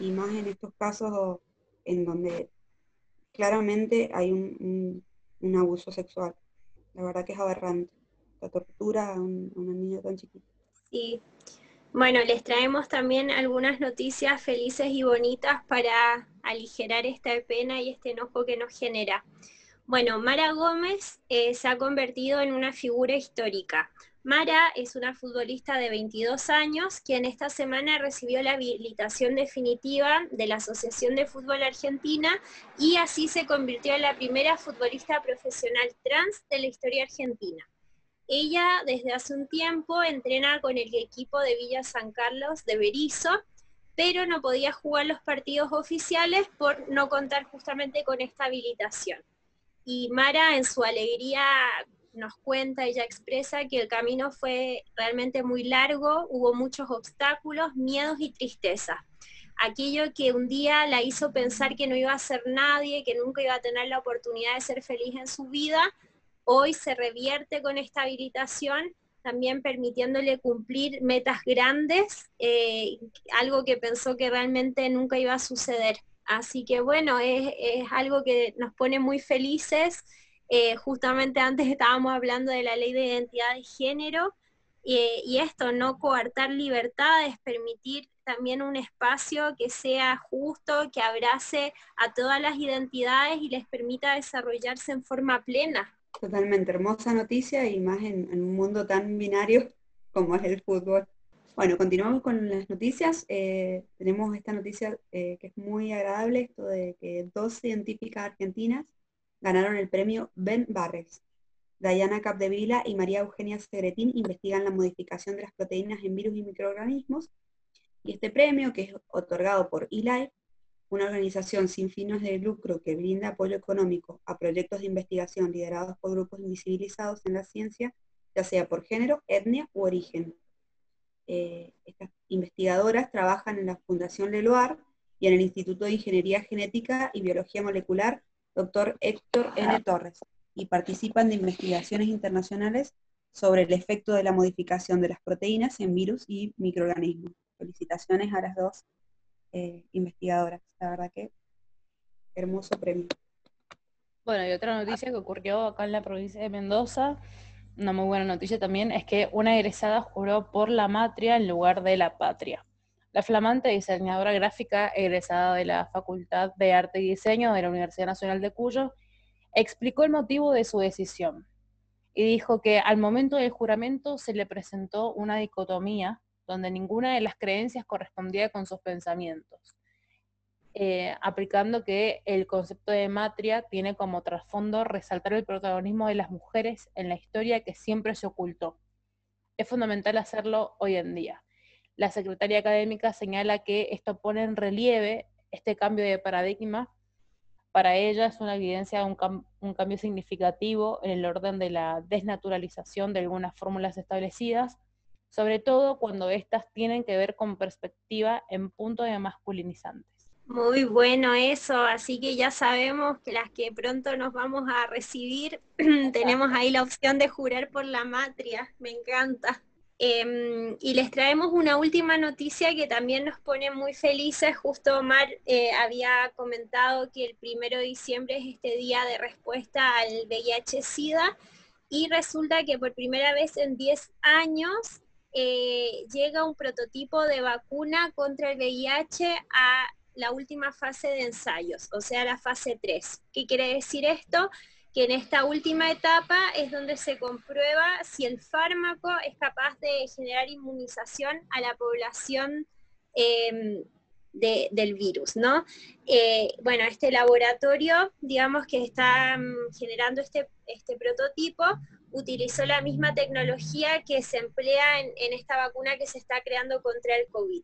más en estos casos en donde claramente hay un, abuso sexual. La verdad que es aberrante. La tortura a, una niña tan chiquita. Sí. Bueno, les traemos también algunas noticias felices y bonitas para aligerar esta pena y este enojo que nos genera. Bueno, Mara Gómez eh, se ha convertido en una figura histórica. Mara es una futbolista de 22 años quien esta semana recibió la habilitación definitiva de la Asociación de Fútbol Argentina y así se convirtió en la primera futbolista profesional trans de la historia argentina. Ella desde hace un tiempo entrena con el equipo de Villa San Carlos de Berizo, pero no podía jugar los partidos oficiales por no contar justamente con esta habilitación. Y Mara en su alegría nos cuenta, ella expresa que el camino fue realmente muy largo, hubo muchos obstáculos, miedos y tristeza. Aquello que un día la hizo pensar que no iba a ser nadie, que nunca iba a tener la oportunidad de ser feliz en su vida, hoy se revierte con esta habilitación, también permitiéndole cumplir metas grandes, eh, algo que pensó que realmente nunca iba a suceder. Así que bueno, es, algo que nos pone muy felices eh, justamente antes estábamos hablando de la ley de identidad de género y esto, no coartar libertades, permitir también un espacio que sea justo, que abrace a todas las identidades y les permita desarrollarse en forma plena. Totalmente, hermosa noticia y más en, un mundo tan binario como es el fútbol. Bueno, continuamos con las noticias. Eh, tenemos esta noticia eh, que es muy agradable, esto de que dos científicas argentinas ganaron el premio Ben Barres. Diana Capdevila y María Eugenia Segretín investigan la modificación de las proteínas en virus y microorganismos. Y este premio, que es otorgado por eLife, una organización sin fines de lucro que brinda apoyo económico a proyectos de investigación liderados por grupos invisibilizados en la ciencia, ya sea por género, etnia u origen. Eh, estas investigadoras trabajan en la Fundación Leloir y en el Instituto de Ingeniería Genética y Biología Molecular doctor Héctor N. Torres, y participan de investigaciones internacionales sobre el efecto de la modificación de las proteínas en virus y microorganismos. Felicitaciones a las dos eh, investigadoras, la verdad que hermoso premio. Bueno, y otra noticia que ocurrió acá en la provincia de Mendoza, una muy buena noticia también, es que una egresada juró por la matria en lugar de la patria. La flamante diseñadora gráfica egresada de la Facultad de Arte y Diseño de la Universidad Nacional de Cuyo explicó el motivo de su decisión y dijo que al momento del juramento se le presentó una dicotomía donde ninguna de las creencias correspondía con sus pensamientos, eh, aplicando que el concepto de matria tiene como trasfondo resaltar el protagonismo de las mujeres en la historia que siempre se ocultó. Es fundamental hacerlo hoy en día la secretaria académica señala que esto pone en relieve este cambio de paradigma. Para ella es una evidencia de un, cambio significativo en el orden de la desnaturalización de algunas fórmulas establecidas, sobre todo cuando éstas tienen que ver con perspectiva en punto de masculinizantes. Muy bueno eso, así que ya sabemos que las que pronto nos vamos a recibir, tenemos ahí la opción de jurar por la matria, me encanta. Em, y les traemos una última noticia que también nos pone muy felices. Justo Omar eh, había comentado que el primero de diciembre es este día de respuesta al VIH-Sida y resulta que por primera vez en 10 años eh, llega un prototipo de vacuna contra el VIH a la última fase de ensayos, o sea, la fase 3. ¿Qué quiere decir esto? que en esta última etapa es donde se comprueba si el fármaco es capaz de generar inmunización a la población em, del virus, ¿no? Eh, bueno, este laboratorio, digamos que está mm, generando este, este prototipo, utilizó la misma tecnología que se emplea en, en esta vacuna que se está creando contra el COVID.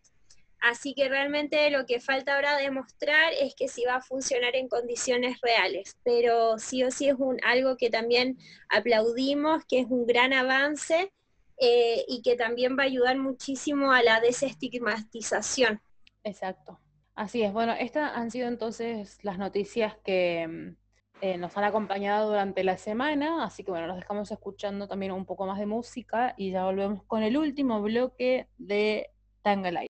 Así que realmente lo que falta ahora demostrar es que sí va a funcionar en condiciones reales, pero sí o sí es algo que también aplaudimos, que es un gran avance eh, y que también va a ayudar muchísimo a la desestigmatización. Exacto. Así es. Bueno, estas han sido entonces las noticias que mm, eh, nos han acompañado durante la semana, así que bueno, nos dejamos escuchando también un poco más de música y ya volvemos con el último bloque de Tangalay.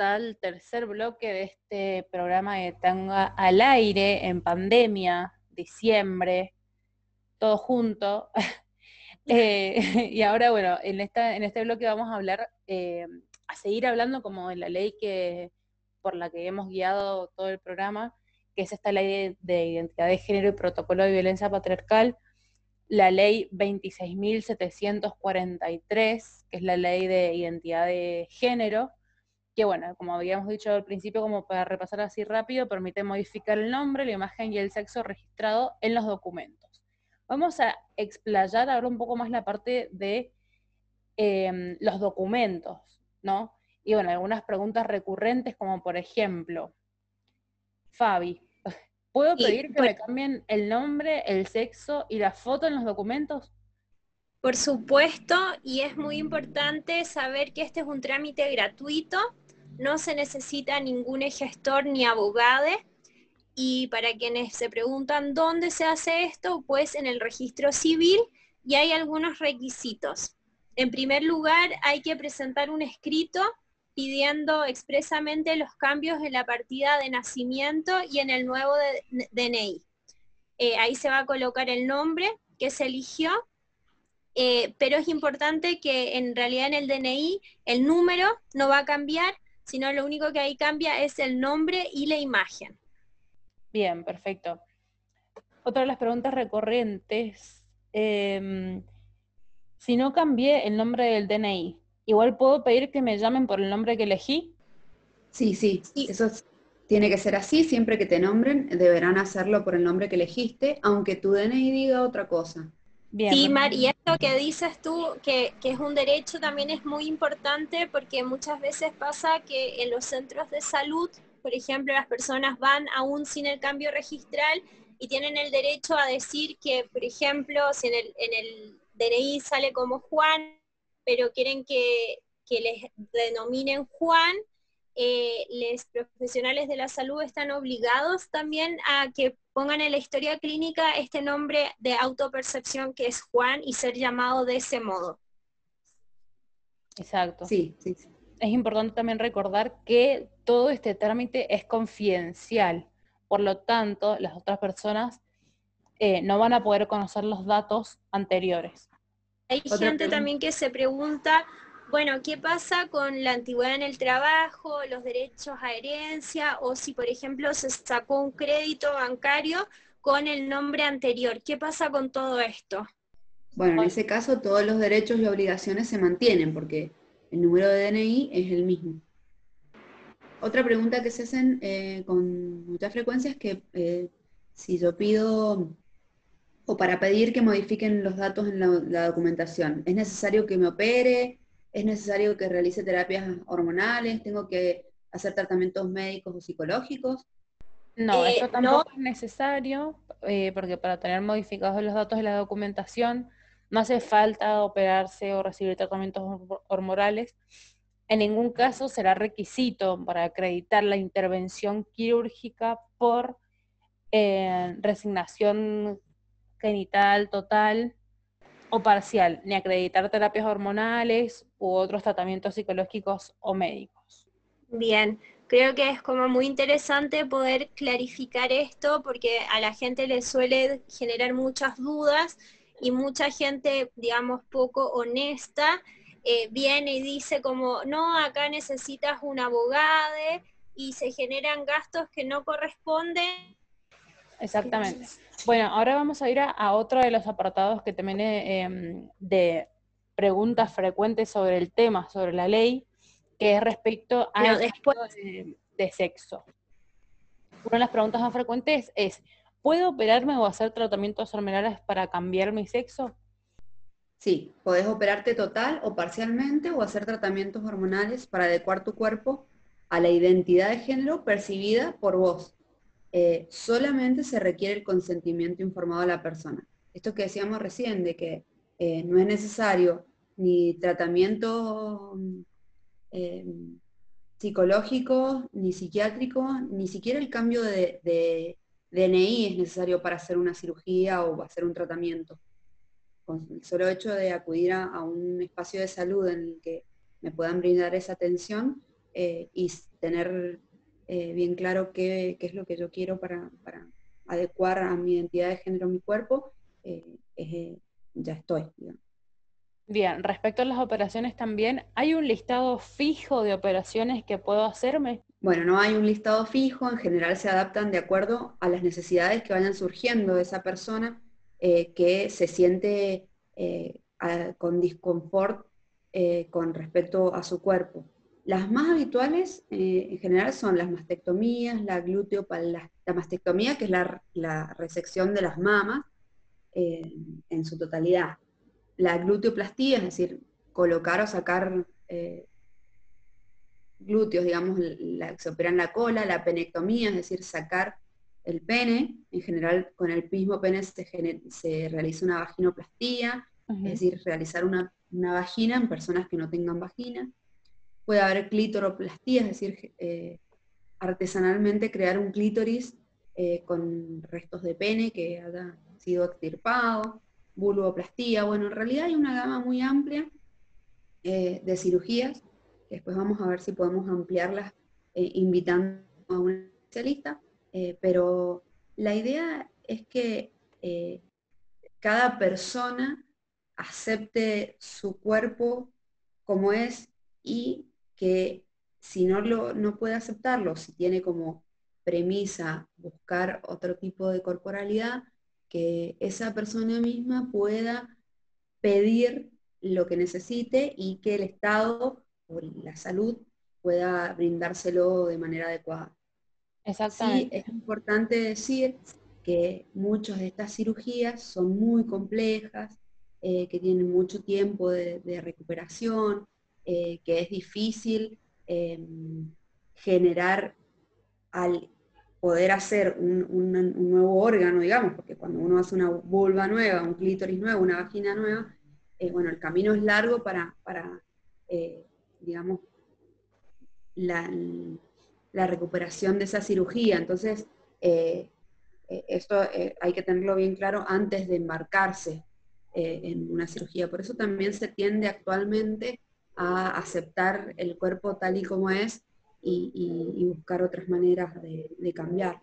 al tercer bloque de este programa de Tanga al aire en pandemia, diciembre, todo junto. Eh, y ahora, bueno, en, esta, en este bloque vamos a hablar, eh, a seguir hablando como de la ley que, por la que hemos guiado todo el programa, que es esta ley de identidad de género y protocolo de violencia patriarcal, la ley 26.743, que es la ley de identidad de género, que bueno, como habíamos dicho al principio, como para repasar así rápido, permite modificar el nombre, la imagen y el sexo registrado en los documentos. Vamos a explayar ahora un poco más la parte de em, los documentos, ¿no? Y bueno, algunas preguntas recurrentes como por ejemplo, Fabi, ¿puedo pedir que me cambien el nombre, el sexo y la foto en los documentos? Por supuesto, y es muy importante saber que este es un trámite gratuito, no se necesita ningún gestor ni abogado. Y para quienes se preguntan dónde se hace esto, pues en el registro civil y hay algunos requisitos. En primer lugar, hay que presentar un escrito pidiendo expresamente los cambios en la partida de nacimiento y en el nuevo DNI. Eh, ahí se va a colocar el nombre que se eligió eh, pero es importante que en realidad en el DNI el número no va a cambiar, sino lo único que ahí cambia es el nombre y la imagen. Bien, perfecto. Otra de las preguntas recurrentes, em, si no cambié el nombre del DNI, ¿igual puedo pedir que me llamen por el nombre que elegí? Sí, sí, eso tiene que ser así, siempre que te nombren deberán hacerlo por el nombre que elegiste, aunque tu DNI diga otra cosa sí, Mar, esto que dices tú, que, es un derecho, también es muy importante porque muchas veces pasa que en los centros de salud, por ejemplo, las personas van aún sin el cambio registral y tienen el derecho a decir que, por ejemplo, si en el, en el DNI sale como Juan, pero quieren que, que les denominen Juan, eh, los profesionales de la salud están obligados también a que pongan en la historia clínica este nombre de autopercepción que es Juan y ser llamado de ese modo. Exacto. Sí, sí, Es importante también recordar que todo este trámite es confidencial. Por lo tanto, las otras personas eh, no van a poder conocer los datos anteriores. Hay gente también que se pregunta bueno, ¿qué pasa con la antigüedad en el trabajo, los derechos a herencia o si, por ejemplo, se sacó un crédito bancario con el nombre anterior? ¿Qué pasa con todo esto? Bueno, en ese caso todos los derechos y obligaciones se mantienen porque el número de DNI es el mismo. Otra pregunta que se hacen eh, con mucha frecuencia es que eh, si yo pido o para pedir que modifiquen los datos en la documentación, ¿es necesario que me opere? Es necesario que realice terapias hormonales, tengo que hacer tratamientos médicos o psicológicos. No, eh, eso tampoco es necesario, eh, porque para tener modificados los datos de la documentación no hace falta operarse o recibir tratamientos hormonales. En ningún caso será requisito para acreditar la intervención quirúrgica por eh, resignación genital total o parcial, ni acreditar terapias hormonales u otros tratamientos psicológicos o médicos. Bien, creo que es como muy interesante poder clarificar esto porque a la gente le suele generar muchas dudas y mucha gente, digamos, poco honesta, eh, viene y dice como, no, acá necesitas un abogado y se generan gastos que no corresponden Exactamente. Bueno, ahora vamos a ir a, otro de los apartados que también eh, de preguntas frecuentes sobre el tema, sobre la ley, que es respecto a después de, sexo. Una de las preguntas más frecuentes es, ¿puedo operarme o hacer tratamientos hormonales para cambiar mi sexo? Sí, podés operarte total o parcialmente o hacer tratamientos hormonales para adecuar tu cuerpo a la identidad de género percibida por vos. Eh, solamente se requiere el consentimiento informado de la persona. Esto que decíamos recién, de que eh, no es necesario ni tratamiento eh, psicológico, ni psiquiátrico, ni siquiera el cambio de, DNI es necesario para hacer una cirugía o hacer un tratamiento. Con el solo hecho de acudir a, un espacio de salud en el que me puedan brindar esa atención y tener eh, bien claro qué, es lo que yo quiero para, adecuar a mi identidad de género, mi cuerpo, eh, eh, ya estoy. Bien, respecto a las operaciones también, ¿hay un listado fijo de operaciones que puedo hacerme? Bueno, no hay un listado fijo, en general se adaptan de acuerdo a las necesidades que vayan surgiendo de esa persona que se siente con disconfort con respecto a su cuerpo. Las más habituales eh, en general son las mastectomías, la glúteo, la, la mastectomía, que es la, resección de las mamas, eh, en su totalidad. La gluteoplastía, es decir, colocar o sacar eh, glúteos, digamos, la, se opera en la cola, la penectomía, es decir, sacar el pene, en general con el mismo pene se, realiza una vaginoplastía, es decir, realizar una, vagina en personas que no tengan vagina. Puede haber clitoroplastía, es decir, eh, artesanalmente crear un clítoris eh, con restos de pene que haya sido extirpado, vulvoplastía, bueno, en realidad hay una gama muy amplia eh, de cirugías, después vamos a ver si podemos ampliarlas invitando a un especialista, pero la idea es que cada persona acepte su cuerpo como es y que si no, lo, no puede aceptarlo, si tiene como premisa buscar otro tipo de corporalidad, que esa persona misma pueda pedir lo que necesite y que el Estado o la salud pueda brindárselo de manera adecuada. Exactamente. Sí, es importante decir que muchas de estas cirugías son muy complejas, eh, que tienen mucho tiempo de, recuperación, eh, que es difícil em, generar al poder hacer un, nuevo órgano, digamos, porque cuando uno hace una vulva nueva, un clítoris nuevo, una vagina nueva, eh, bueno, el camino es largo para, para digamos, la, la, recuperación de esa cirugía. Entonces, esto hay que tenerlo bien claro antes de embarcarse eh, en una cirugía. Por eso también se tiende actualmente a aceptar el cuerpo tal y como es y, buscar otras maneras de, cambiar.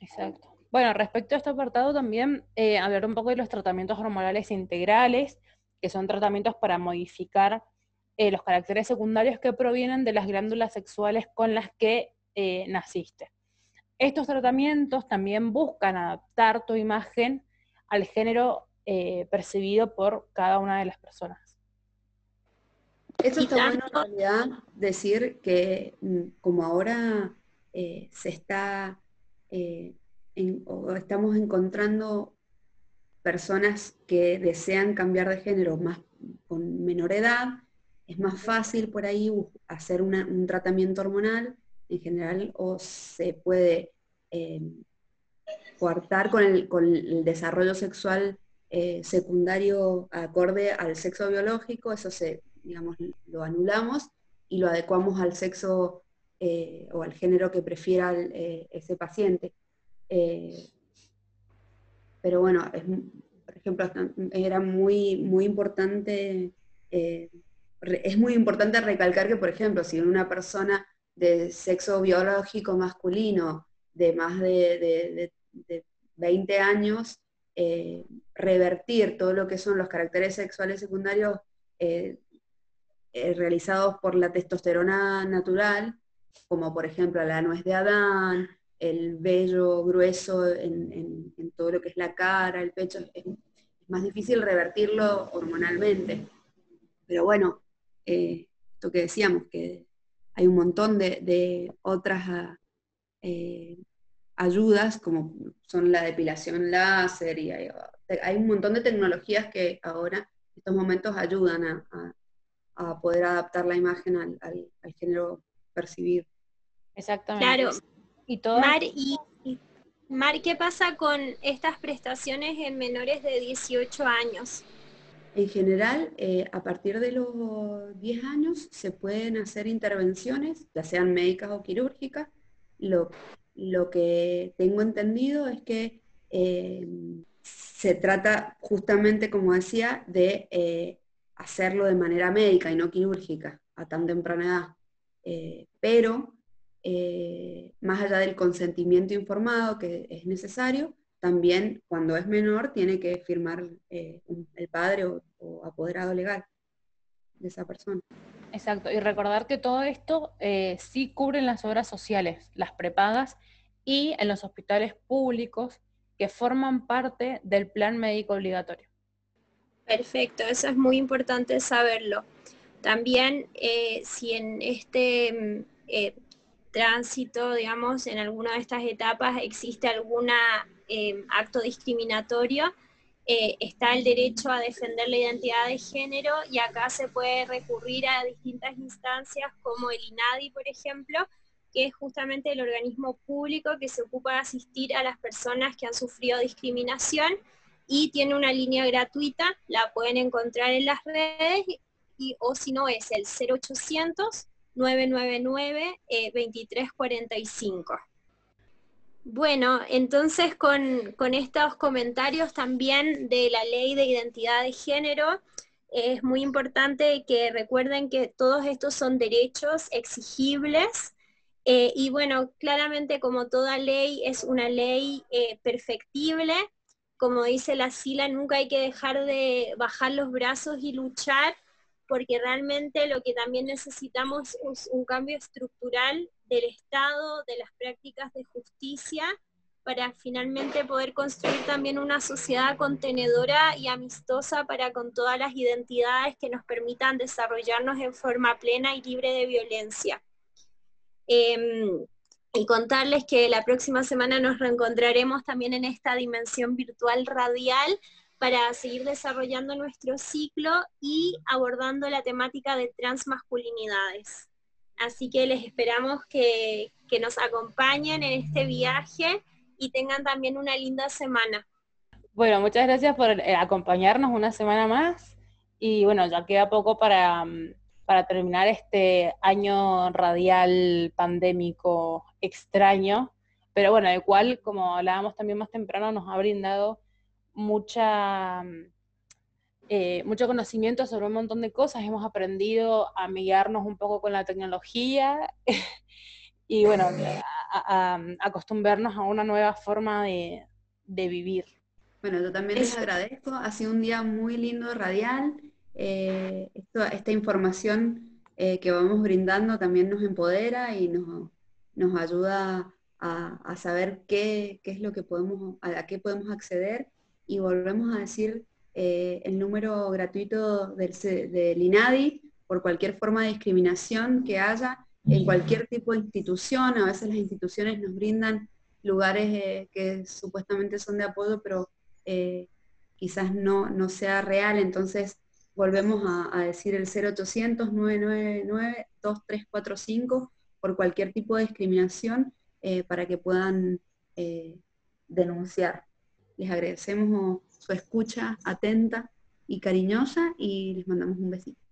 Exacto. Bueno, respecto a este apartado también eh, hablar un poco de los tratamientos hormonales integrales, que son tratamientos para modificar eh, los caracteres secundarios que provienen de las glándulas sexuales con las que naciste. Estos tratamientos también buscan adaptar tu imagen al género eh, percibido por cada una de las personas. Eso está bueno en realidad decir que mm, como ahora eh, se está eh, o estamos encontrando personas que desean cambiar de género más con menor edad, es más fácil por ahí hacer un tratamiento hormonal en general o se puede coartar con el, con el desarrollo sexual eh, secundario acorde al sexo biológico, eso se, digamos, lo anulamos y lo adecuamos al sexo eh, o al género que prefiera eh, ese paciente. pero bueno, por ejemplo, era muy, muy importante, es muy importante recalcar que, por ejemplo, si una persona de sexo biológico masculino de más de, de 20 años eh, revertir todo lo que son los caracteres sexuales secundarios eh, eh, realizados por la testosterona natural, como por ejemplo la nuez de Adán, el vello grueso en, todo lo que es la cara, el pecho, es, más difícil revertirlo hormonalmente. Pero bueno, esto que decíamos, que hay un montón de, otras ayudas, como son la depilación láser, y hay, un montón de tecnologías que ahora, en estos momentos, ayudan a, poder adaptar la imagen al, género percibido. Exactamente. Claro. Y todo... Mar, y, Mar, ¿qué pasa con estas prestaciones en menores de 18 años? En general, eh, a partir de los 10 años se pueden hacer intervenciones, ya sean médicas o quirúrgicas. Lo, lo que tengo entendido es que eh, se trata justamente, como decía, de eh, hacerlo de manera médica y no quirúrgica a tan temprana edad. Eh, pero más allá del consentimiento informado que es necesario, también cuando es menor tiene que firmar el padre o, apoderado legal de esa persona. Exacto, y recordar que todo esto sí cubren las obras sociales, las prepagas y en los hospitales públicos que forman parte del plan médico obligatorio. Perfecto, eso es muy importante saberlo. También eh, si en este mm, eh, tránsito, digamos, en alguna de estas etapas existe alguna eh, acto discriminatorio, está el derecho a defender la identidad de género y acá se puede recurrir a distintas instancias como el INADI, por ejemplo, que es justamente el organismo público que se ocupa de asistir a las personas que han sufrido discriminación y tiene una línea gratuita, la pueden encontrar en las redes y, o si no es el 0800 999 2345. Bueno, entonces con, estos comentarios también de la ley de identidad de género, es muy importante que recuerden que todos estos son derechos exigibles eh, y bueno, claramente como toda ley es una ley eh, perfectible, como dice la SILA, nunca hay que dejar de bajar los brazos y luchar, porque realmente lo que también necesitamos es un cambio estructural del Estado, de las prácticas de justicia, para finalmente poder construir también una sociedad contenedora y amistosa para con todas las identidades que nos permitan desarrollarnos en forma plena y libre de violencia. Em, y contarles que la próxima semana nos reencontraremos también en esta dimensión virtual radial para seguir desarrollando nuestro ciclo y abordando la temática de transmasculinidades. Así que les esperamos que, nos acompañen en este viaje y tengan también una linda semana. Bueno, muchas gracias por eh, acompañarnos una semana más y bueno, ya queda poco para, mm, para terminar este año radial pandémico extraño, pero bueno, el cual, como hablábamos también más temprano, nos ha brindado mucha mm, eh, mucho conocimiento sobre un montón de cosas, hemos aprendido a amigarnos un poco con la tecnología y bueno, a, acostumbrarnos a una nueva forma de, vivir. Bueno, yo también les agradezco, ha sido un día muy lindo, radial, eh, esta información eh, que vamos brindando también nos empodera y nos, nos ayuda a, saber qué, es lo que podemos, a qué podemos acceder y volvemos a decir eh, el número gratuito del, del, INADI por cualquier forma de discriminación que haya en cualquier tipo de institución. A veces las instituciones nos brindan lugares eh, que supuestamente son de apoyo, pero eh, quizás no, no sea real. Entonces volvemos a, decir el 0800-999-2345 por cualquier tipo de discriminación para que puedan denunciar. Les agradecemos su escucha atenta y cariñosa y les mandamos un besito.